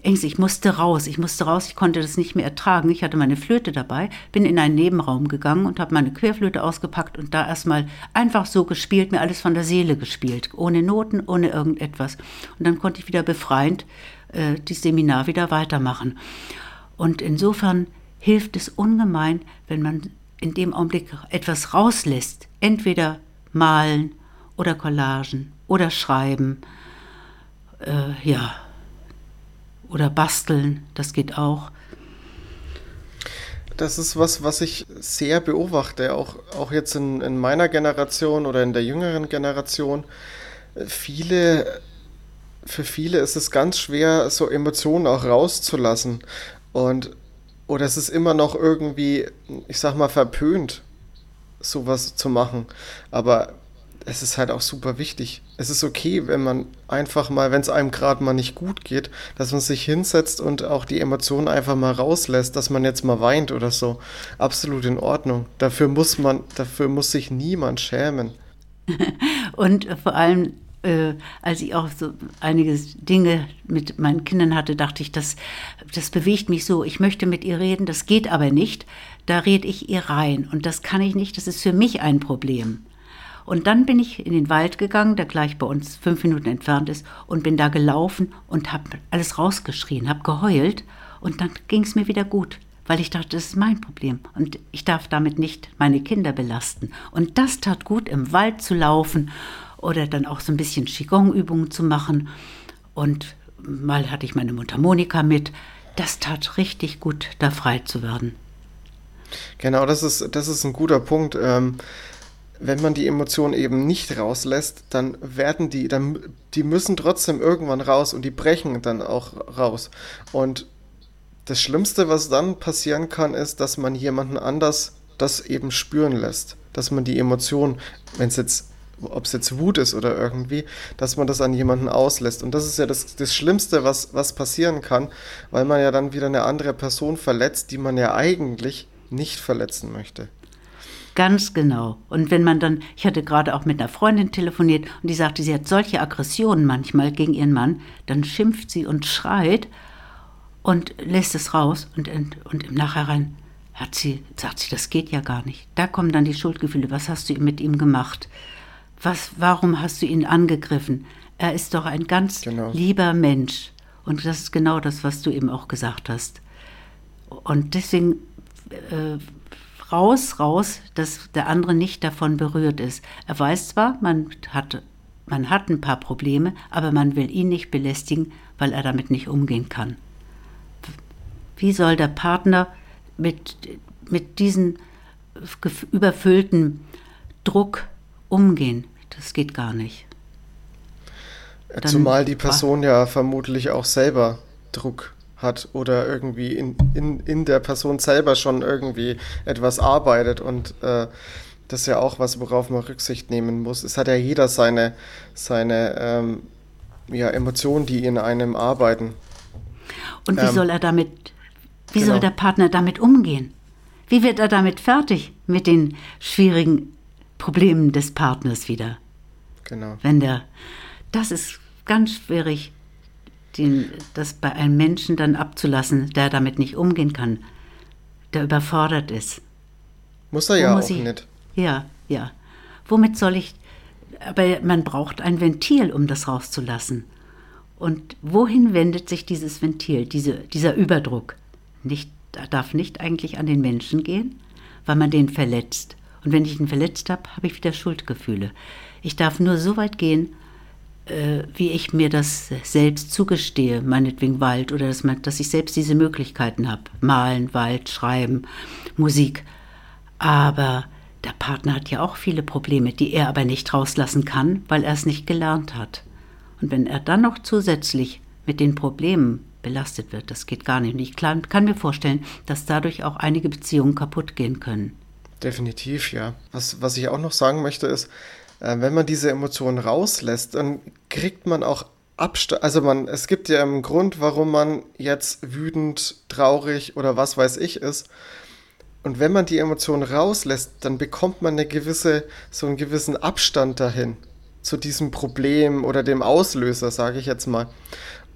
Ängste. Ich musste raus, ich musste raus, ich konnte das nicht mehr ertragen. Ich hatte meine Flöte dabei, bin in einen Nebenraum gegangen und habe meine Querflöte ausgepackt und da erstmal einfach so gespielt, mir alles von der Seele gespielt, ohne Noten, ohne irgendetwas. Und dann konnte ich wieder befreiend äh, das Seminar wieder weitermachen. Und insofern hilft es ungemein, wenn man in dem Augenblick etwas rauslässt, entweder malen oder Collagen oder schreiben. Äh, ja, oder basteln, das geht auch. Das ist was, was ich sehr beobachte, auch, auch jetzt in, in meiner Generation oder in der jüngeren Generation. Viele, für viele ist es ganz schwer, so Emotionen auch rauszulassen. Und oder es ist immer noch irgendwie, ich sag mal, verpönt, sowas zu machen. Aber es ist halt auch super wichtig. Es ist okay, wenn man einfach mal, wenn es einem gerade mal nicht gut geht, dass man sich hinsetzt und auch die Emotionen einfach mal rauslässt, dass man jetzt mal weint oder so. Absolut in Ordnung. Dafür muss man, dafür muss sich niemand schämen. und vor allem, äh, als ich auch so einige Dinge mit meinen Kindern hatte, dachte ich, das, das bewegt mich so. Ich möchte mit ihr reden, das geht aber nicht. Da rede ich ihr rein und das kann ich nicht. Das ist für mich ein Problem. Und dann bin ich in den Wald gegangen, der gleich bei uns fünf Minuten entfernt ist, und bin da gelaufen und habe alles rausgeschrien, habe geheult. Und dann ging es mir wieder gut, weil ich dachte, das ist mein Problem. Und ich darf damit nicht meine Kinder belasten. Und das tat gut, im Wald zu laufen oder dann auch so ein bisschen Qigong-Übungen zu machen. Und mal hatte ich meine Mundharmonika mit. Das tat richtig gut, da frei zu werden. Genau, das ist, das ist ein guter Punkt. Ähm, wenn man die Emotionen eben nicht rauslässt, dann werden die, dann, die müssen trotzdem irgendwann raus und die brechen dann auch raus. Und das Schlimmste, was dann passieren kann, ist, dass man jemanden anders das eben spüren lässt. Dass man die Emotionen, wenn es jetzt, ob es jetzt Wut ist oder irgendwie, dass man das an jemanden auslässt. Und das ist ja das, das Schlimmste, was, was passieren kann, weil man ja dann wieder eine andere Person verletzt, die man ja eigentlich nicht verletzen möchte. Ganz genau. Und wenn man dann, ich hatte gerade auch mit einer Freundin telefoniert und die sagte, sie hat solche Aggressionen manchmal gegen ihren Mann, dann schimpft sie und schreit und lässt es raus und, und im Nachhinein hat sie, sagt sie, das geht ja gar nicht. Da kommen dann die Schuldgefühle. Was hast du mit ihm gemacht? Was, warum hast du ihn angegriffen? Er ist doch ein ganz genau. lieber Mensch. Und das ist genau das, was du eben auch gesagt hast. Und deswegen äh, raus, raus, dass der andere nicht davon berührt ist. Er weiß zwar, man hat, man hat ein paar Probleme, aber man will ihn nicht belästigen, weil er damit nicht umgehen kann. Wie soll der Partner mit, mit diesem überfüllten Druck umgehen? Das geht gar nicht. Dann Zumal die Person ja vermutlich auch selber Druck hat oder irgendwie in, in, in der Person selber schon irgendwie etwas arbeitet und äh, das ist ja auch was, worauf man Rücksicht nehmen muss. Es hat ja jeder seine, seine ähm, ja, Emotionen, die in einem arbeiten. Und wie ähm, soll er damit wie genau. soll der Partner damit umgehen? Wie wird er damit fertig mit den schwierigen Problemen des Partners wieder? Genau. Wenn der, das ist ganz schwierig, den, das bei einem Menschen dann abzulassen, der damit nicht umgehen kann, der überfordert ist. Muss er Wo ja auch ich, nicht. Ja, ja. Womit soll ich, aber man braucht ein Ventil, um das rauszulassen. Und wohin wendet sich dieses Ventil, diese, dieser Überdruck? nicht, darf nicht eigentlich an den Menschen gehen, weil man den verletzt. Und wenn ich ihn verletzt habe, habe ich wieder Schuldgefühle. Ich darf nur so weit gehen, äh, wie ich mir das selbst zugestehe, meinetwegen Wald, oder dass, man, dass ich selbst diese Möglichkeiten habe. Malen, Wald, Schreiben, Musik. Aber der Partner hat ja auch viele Probleme, die er aber nicht rauslassen kann, weil er es nicht gelernt hat. Und wenn er dann noch zusätzlich mit den Problemen belastet wird. Das geht gar nicht. Und ich kann, kann mir vorstellen, dass dadurch auch einige Beziehungen kaputt gehen können. Definitiv, ja. Was, was ich auch noch sagen möchte, ist, äh, wenn man diese Emotionen rauslässt, dann kriegt man auch Abstand. Also man, es gibt ja einen Grund, warum man jetzt wütend, traurig oder was weiß ich ist. Und wenn man die Emotionen rauslässt, dann bekommt man eine gewisse, so einen gewissen Abstand dahin zu diesem Problem oder dem Auslöser, sage ich jetzt mal.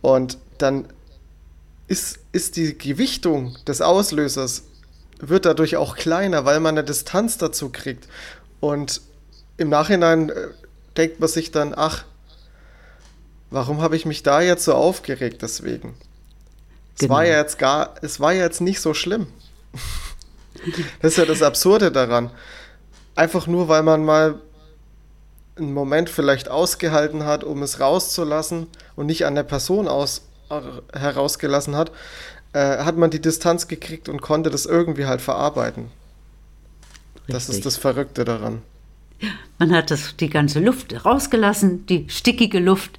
Und dann ist, ist die Gewichtung des Auslösers wird dadurch auch kleiner, weil man eine Distanz dazu kriegt. Und im Nachhinein äh, denkt man sich dann, ach, warum habe ich mich da jetzt so aufgeregt deswegen? Genau. Es war ja jetzt gar, es war ja jetzt nicht so schlimm. das ist ja das Absurde daran. Einfach nur, weil man mal einen Moment vielleicht ausgehalten hat, um es rauszulassen und nicht an der Person aus, herausgelassen hat, äh, hat man die Distanz gekriegt und konnte das irgendwie halt verarbeiten. Richtig. Das ist das Verrückte daran. Man hat das, die ganze Luft rausgelassen, die stickige Luft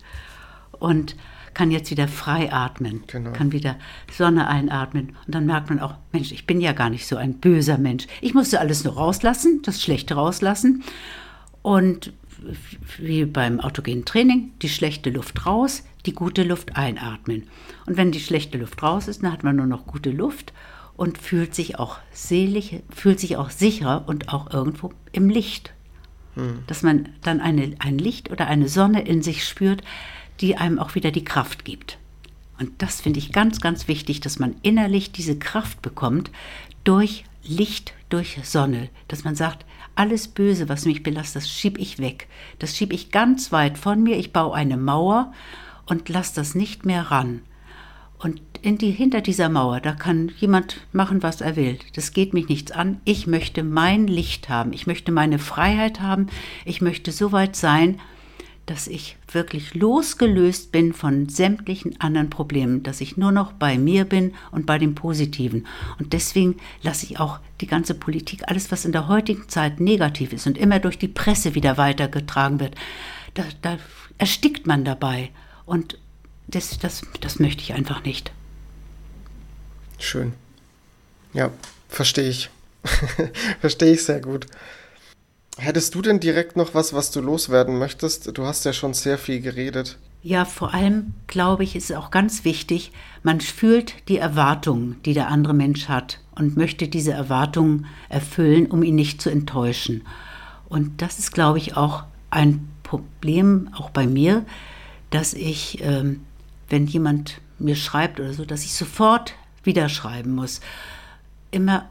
und kann jetzt wieder frei atmen, genau. kann wieder Sonne einatmen. Und dann merkt man auch, Mensch, ich bin ja gar nicht so ein böser Mensch. Ich musste alles nur rauslassen, das Schlechte rauslassen. Und wie beim autogenen Training, die schlechte Luft raus, die gute Luft einatmen. Und wenn die schlechte Luft raus ist, dann hat man nur noch gute Luft und fühlt sich auch selig, fühlt sich auch sicher und auch irgendwo im Licht. Hm. Dass man dann eine, ein Licht oder eine Sonne in sich spürt, die einem auch wieder die Kraft gibt. Und das finde ich ganz, ganz wichtig, dass man innerlich diese Kraft bekommt durch Licht, durch Sonne. Dass man sagt, alles Böse, was mich belastet, das schiebe ich weg. Das schiebe ich ganz weit von mir. Ich baue eine Mauer und lasse das nicht mehr ran. Und die, hinter dieser Mauer, da kann jemand machen, was er will. Das geht mich nichts an. Ich möchte mein Licht haben. Ich möchte meine Freiheit haben. Ich möchte so weit sein, dass ich wirklich losgelöst bin von sämtlichen anderen Problemen, dass ich nur noch bei mir bin und bei dem Positiven. Und deswegen lasse ich auch die ganze Politik, alles, was in der heutigen Zeit negativ ist und immer durch die Presse wieder weitergetragen wird, da, da erstickt man dabei. Und das, das, das möchte ich einfach nicht. Schön. Ja, verstehe ich. verstehe ich sehr gut. Hättest du denn direkt noch was, was du loswerden möchtest? Du hast ja schon sehr viel geredet. Ja, vor allem glaube ich, ist auch ganz wichtig, man fühlt die Erwartungen, die der andere Mensch hat und möchte diese Erwartungen erfüllen, um ihn nicht zu enttäuschen. Und das ist, glaube ich, auch ein Problem, auch bei mir, dass ich, ähm, wenn jemand mir schreibt oder so, dass ich sofort wieder schreiben muss. Immer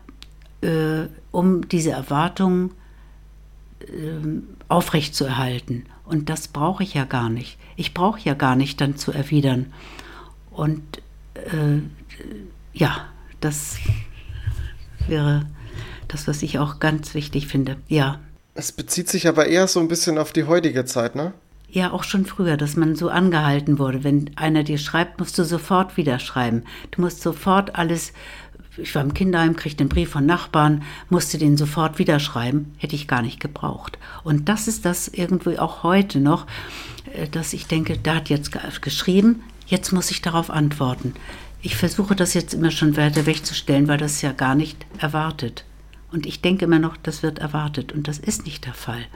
äh, um diese Erwartungen ähm, aufrechtzuerhalten. Und das brauche ich ja gar nicht. Ich brauche ja gar nicht dann zu erwidern. Und äh, ja, das wäre das, was ich auch ganz wichtig finde. Ja. Es bezieht sich aber eher so ein bisschen auf die heutige Zeit, ne? Ja, auch schon früher, dass man so angehalten wurde. Wenn einer dir schreibt, musst du sofort wieder schreiben. Du musst sofort alles ich war im Kinderheim, kriegte einen Brief von Nachbarn, musste den sofort wieder schreiben, hätte ich gar nicht gebraucht. Und das ist das irgendwie auch heute noch, äh, dass ich denke, da hat jetzt geschrieben, jetzt muss ich darauf antworten. Ich versuche das jetzt immer schon weiter wegzustellen, weil das ja gar nicht erwartet. Und ich denke immer noch, das wird erwartet und das ist nicht der Fall.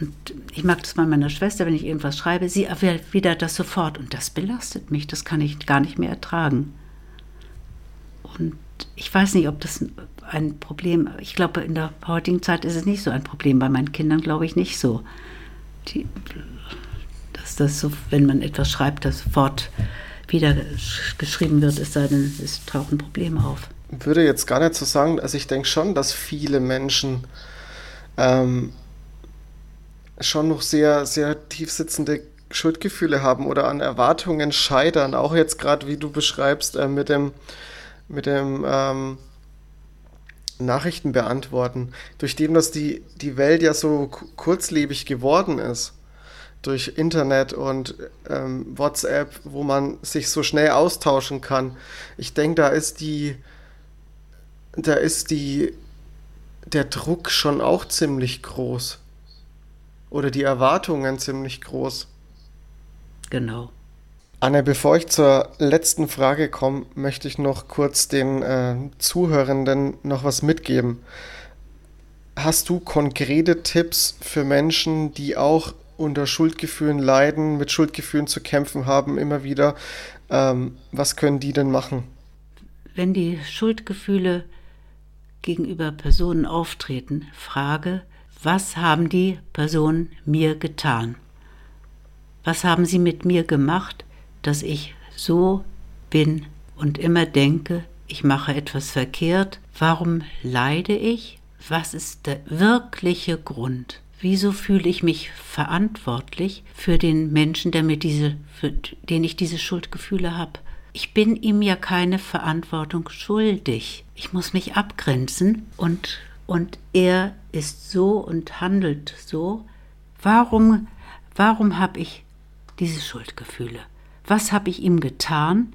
Und ich mag das bei meiner Schwester, wenn ich irgendwas schreibe, sie erwidert das sofort und das belastet mich, das kann ich gar nicht mehr ertragen. Und ich weiß nicht, ob das ein Problem, ich glaube, in der heutigen Zeit ist es nicht so ein Problem. Bei meinen Kindern glaube ich nicht so. Die, dass das so, wenn man etwas schreibt, das sofort wieder geschrieben wird, es sei denn, es tauchen Probleme auf. Ich würde jetzt gar nicht so sagen, also ich denke schon, dass viele Menschen ähm, schon noch sehr, sehr tief sitzende Schuldgefühle haben oder an Erwartungen scheitern. Auch jetzt gerade, wie du beschreibst, äh, mit dem mit dem ähm, Nachrichten beantworten, durch dem, dass die, die Welt ja so kurzlebig geworden ist, durch Internet und ähm, WhatsApp, wo man sich so schnell austauschen kann. Ich denke, da ist die, da ist die, der Druck schon auch ziemlich groß. Oder die Erwartungen ziemlich groß. Genau. Anne, bevor ich zur letzten Frage komme, möchte ich noch kurz den äh, Zuhörenden noch was mitgeben. Hast du konkrete Tipps für Menschen, die auch unter Schuldgefühlen leiden, mit Schuldgefühlen zu kämpfen haben, immer wieder? Ähm, was können die denn machen? Wenn die Schuldgefühle gegenüber Personen auftreten, frage, was haben die Personen mir getan? Was haben sie mit mir gemacht? dass ich so bin und immer denke, ich mache etwas verkehrt. Warum leide ich? Was ist der wirkliche Grund? Wieso fühle ich mich verantwortlich für den Menschen, der mir diese, für den ich diese Schuldgefühle habe? Ich bin ihm ja keine Verantwortung schuldig. Ich muss mich abgrenzen und, und er ist so und handelt so. Warum, warum habe ich diese Schuldgefühle? Was habe ich ihm getan?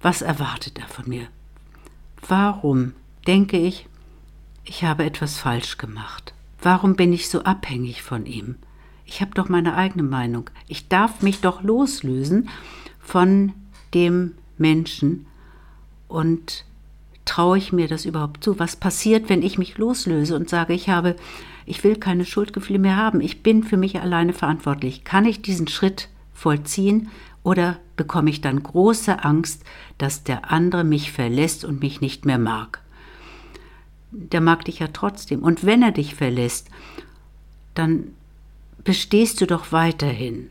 Was erwartet er von mir? Warum denke ich, ich habe etwas falsch gemacht? Warum bin ich so abhängig von ihm? Ich habe doch meine eigene Meinung. Ich darf mich doch loslösen von dem Menschen und traue ich mir das überhaupt zu? Was passiert, wenn ich mich loslöse und sage, ich habe, ich will keine Schuldgefühle mehr haben, ich bin für mich alleine verantwortlich. Kann ich diesen Schritt vollziehen oder bekomme ich dann große Angst, dass der andere mich verlässt und mich nicht mehr mag? Der mag dich ja trotzdem. Und wenn er dich verlässt, dann bestehst du doch weiterhin.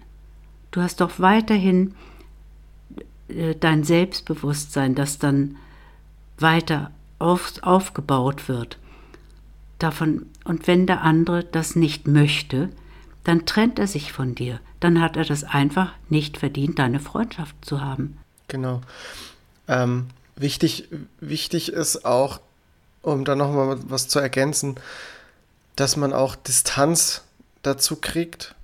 Du hast doch weiterhin äh, dein Selbstbewusstsein, das dann weiter auf, aufgebaut wird. Davon, und wenn der andere das nicht möchte, dann trennt er sich von dir. Dann hat er das einfach nicht verdient, deine Freundschaft zu haben. Genau. Ähm, wichtig, wichtig ist auch, um da nochmal was zu ergänzen, dass man auch Distanz dazu kriegt,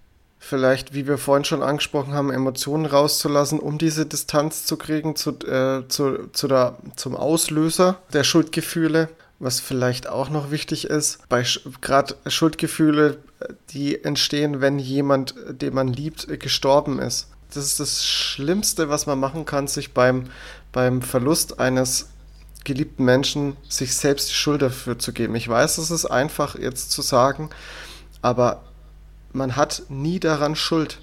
vielleicht, wie wir vorhin schon angesprochen haben, Emotionen rauszulassen, um diese Distanz zu kriegen zu, äh, zu, zu der, zum Auslöser der Schuldgefühle. Was vielleicht auch noch wichtig ist, bei gerade Schuldgefühle, die entstehen, wenn jemand, den man liebt, gestorben ist. Das ist das Schlimmste, was man machen kann, sich beim, beim Verlust eines geliebten Menschen sich selbst die Schuld dafür zu geben. Ich weiß, es ist einfach jetzt zu sagen, aber man hat nie daran Schuld.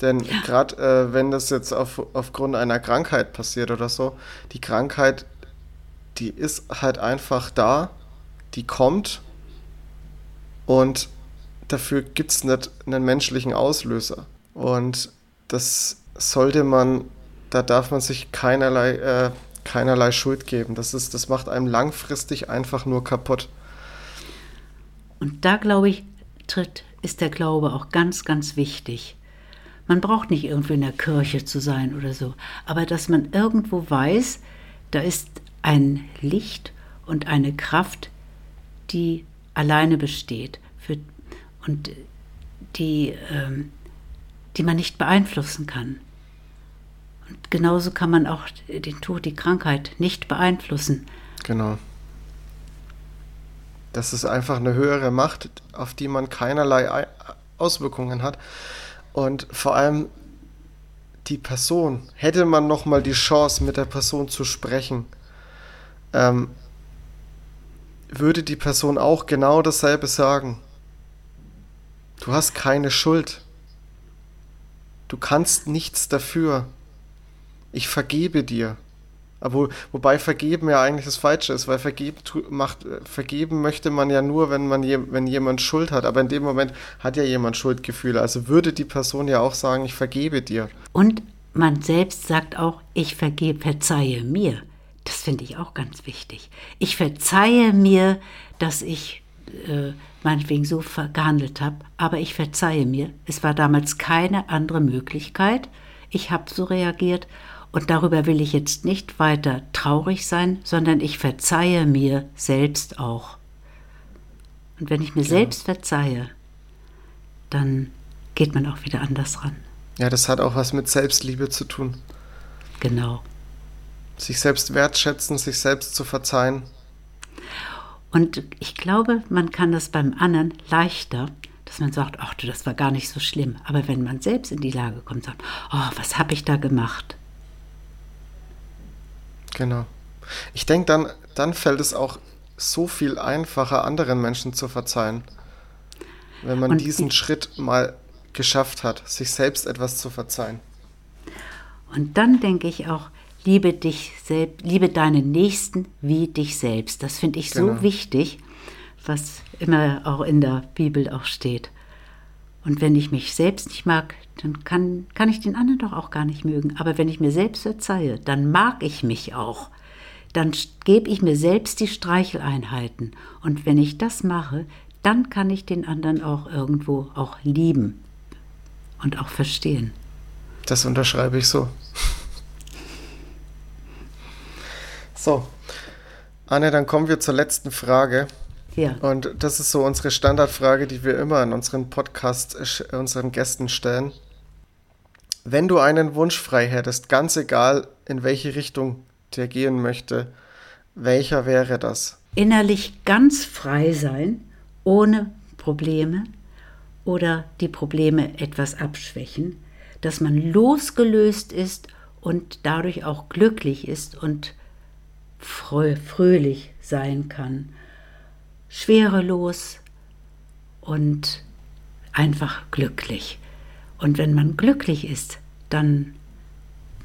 Denn ja. gerade äh, wenn das jetzt auf, aufgrund einer Krankheit passiert oder so, die Krankheit, die ist halt einfach da, die kommt und dafür gibt es nicht einen menschlichen Auslöser. Und das sollte man, da darf man sich keinerlei, äh, keinerlei Schuld geben. Das, ist, das macht einem langfristig einfach nur kaputt. Und da glaube ich, tritt ist der Glaube auch ganz, ganz wichtig. Man braucht nicht irgendwo in der Kirche zu sein oder so, aber dass man irgendwo weiß, da ist ein Licht und eine Kraft, die alleine besteht für, und die, ähm, die man nicht beeinflussen kann. Und genauso kann man auch den Tod, die Krankheit nicht beeinflussen. Genau. Das ist einfach eine höhere Macht, auf die man keinerlei Auswirkungen hat. Und vor allem die Person, hätte man noch mal die Chance, mit der Person zu sprechen, ähm, würde die Person auch genau dasselbe sagen. Du hast keine Schuld. Du kannst nichts dafür. Ich vergebe dir. Aber wobei vergeben ja eigentlich das Falsche ist, weil vergeben, macht, vergeben möchte man ja nur, wenn, man je, wenn jemand Schuld hat. Aber in dem Moment hat ja jemand Schuldgefühle. Also würde die Person ja auch sagen, ich vergebe dir. Und man selbst sagt auch, ich vergebe, verzeihe mir. Das finde ich auch ganz wichtig. Ich verzeihe mir, dass ich äh, meinetwegen so gehandelt habe, aber ich verzeihe mir. Es war damals keine andere Möglichkeit. Ich habe so reagiert und darüber will ich jetzt nicht weiter traurig sein, sondern ich verzeihe mir selbst auch. Und wenn ich mir ja. selbst verzeihe, dann geht man auch wieder anders ran. Ja, das hat auch was mit Selbstliebe zu tun. Genau. Sich selbst wertschätzen, sich selbst zu verzeihen. Und ich glaube, man kann das beim anderen leichter, dass man sagt, ach du, das war gar nicht so schlimm. Aber wenn man selbst in die Lage kommt, sagt, oh, was habe ich da gemacht? Genau. Ich denke, dann, dann fällt es auch so viel einfacher, anderen Menschen zu verzeihen. Wenn man Und diesen Schritt mal geschafft hat, sich selbst etwas zu verzeihen. Und dann denke ich auch, liebe dich selbst, liebe deinen Nächsten wie dich selbst. Das finde ich genau. so wichtig, was immer auch in der Bibel auch steht. Und wenn ich mich selbst nicht mag, dann kann, kann ich den anderen doch auch gar nicht mögen. Aber wenn ich mir selbst verzeihe, dann mag ich mich auch. Dann gebe ich mir selbst die Streicheleinheiten. Und wenn ich das mache, dann kann ich den anderen auch irgendwo auch lieben und auch verstehen. Das unterschreibe ich so. So, Anne, dann kommen wir zur letzten Frage. Ja. Und das ist so unsere Standardfrage, die wir immer in unseren Podcast äh, unseren Gästen stellen. Wenn du einen Wunsch frei hättest, ganz egal in welche Richtung der gehen möchte, welcher wäre das? Innerlich ganz frei sein, ohne Probleme oder die Probleme etwas abschwächen, dass man losgelöst ist und dadurch auch glücklich ist und fröhlich sein kann, schwerelos und einfach glücklich. Und wenn man glücklich ist, dann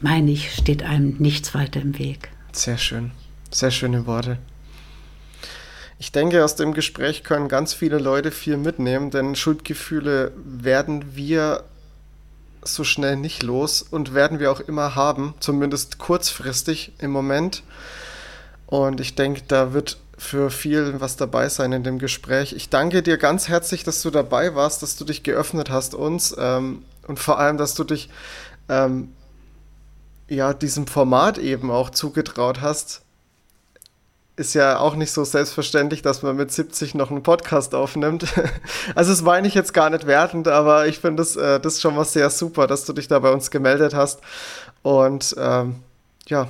meine ich, steht einem nichts weiter im Weg. Sehr schön, sehr schöne Worte. Ich denke, aus dem Gespräch können ganz viele Leute viel mitnehmen, denn Schuldgefühle werden wir so schnell nicht los und werden wir auch immer haben, zumindest kurzfristig im Moment. Und ich denke, da wird für viel was dabei sein in dem Gespräch. Ich danke dir ganz herzlich, dass du dabei warst, dass du dich geöffnet hast uns ähm, und vor allem, dass du dich ähm, ja diesem Format eben auch zugetraut hast ist ja auch nicht so selbstverständlich, dass man mit 70 noch einen Podcast aufnimmt. Also das meine ich jetzt gar nicht wertend, aber ich finde das, äh, das schon mal sehr super, dass du dich da bei uns gemeldet hast. Und ähm, ja,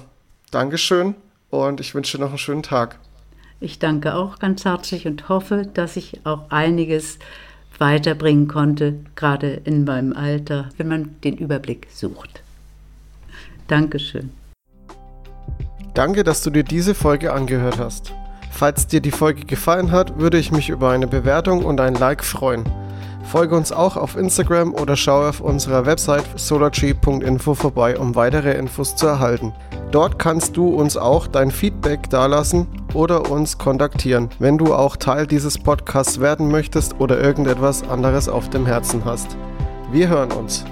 Dankeschön und ich wünsche dir noch einen schönen Tag. Ich danke auch ganz herzlich und hoffe, dass ich auch einiges weiterbringen konnte, gerade in meinem Alter, wenn man den Überblick sucht. Dankeschön. Danke, dass du dir diese Folge angehört hast. Falls dir die Folge gefallen hat, würde ich mich über eine Bewertung und ein Like freuen. Folge uns auch auf Instagram oder schau auf unserer Website solartree.info vorbei, um weitere Infos zu erhalten. Dort kannst du uns auch dein Feedback dalassen oder uns kontaktieren, wenn du auch Teil dieses Podcasts werden möchtest oder irgendetwas anderes auf dem Herzen hast. Wir hören uns.